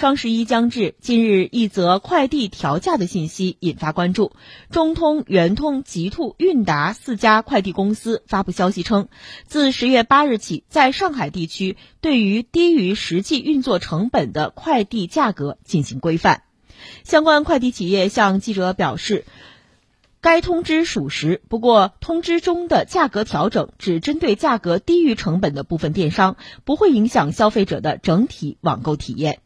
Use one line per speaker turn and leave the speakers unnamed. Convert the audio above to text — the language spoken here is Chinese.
双十一将至，近日一则快递调价的信息引发关注。中通、圆通、极兔、韵达四家快递公司发布消息称，自十月八日起，在上海地区对于低于实际运作成本的快递价格进行规范。相关快递企业向记者表示，该通知属实，不过通知中的价格调整只针对价格低于成本的部分电商，不会影响消费者的整体网购体验。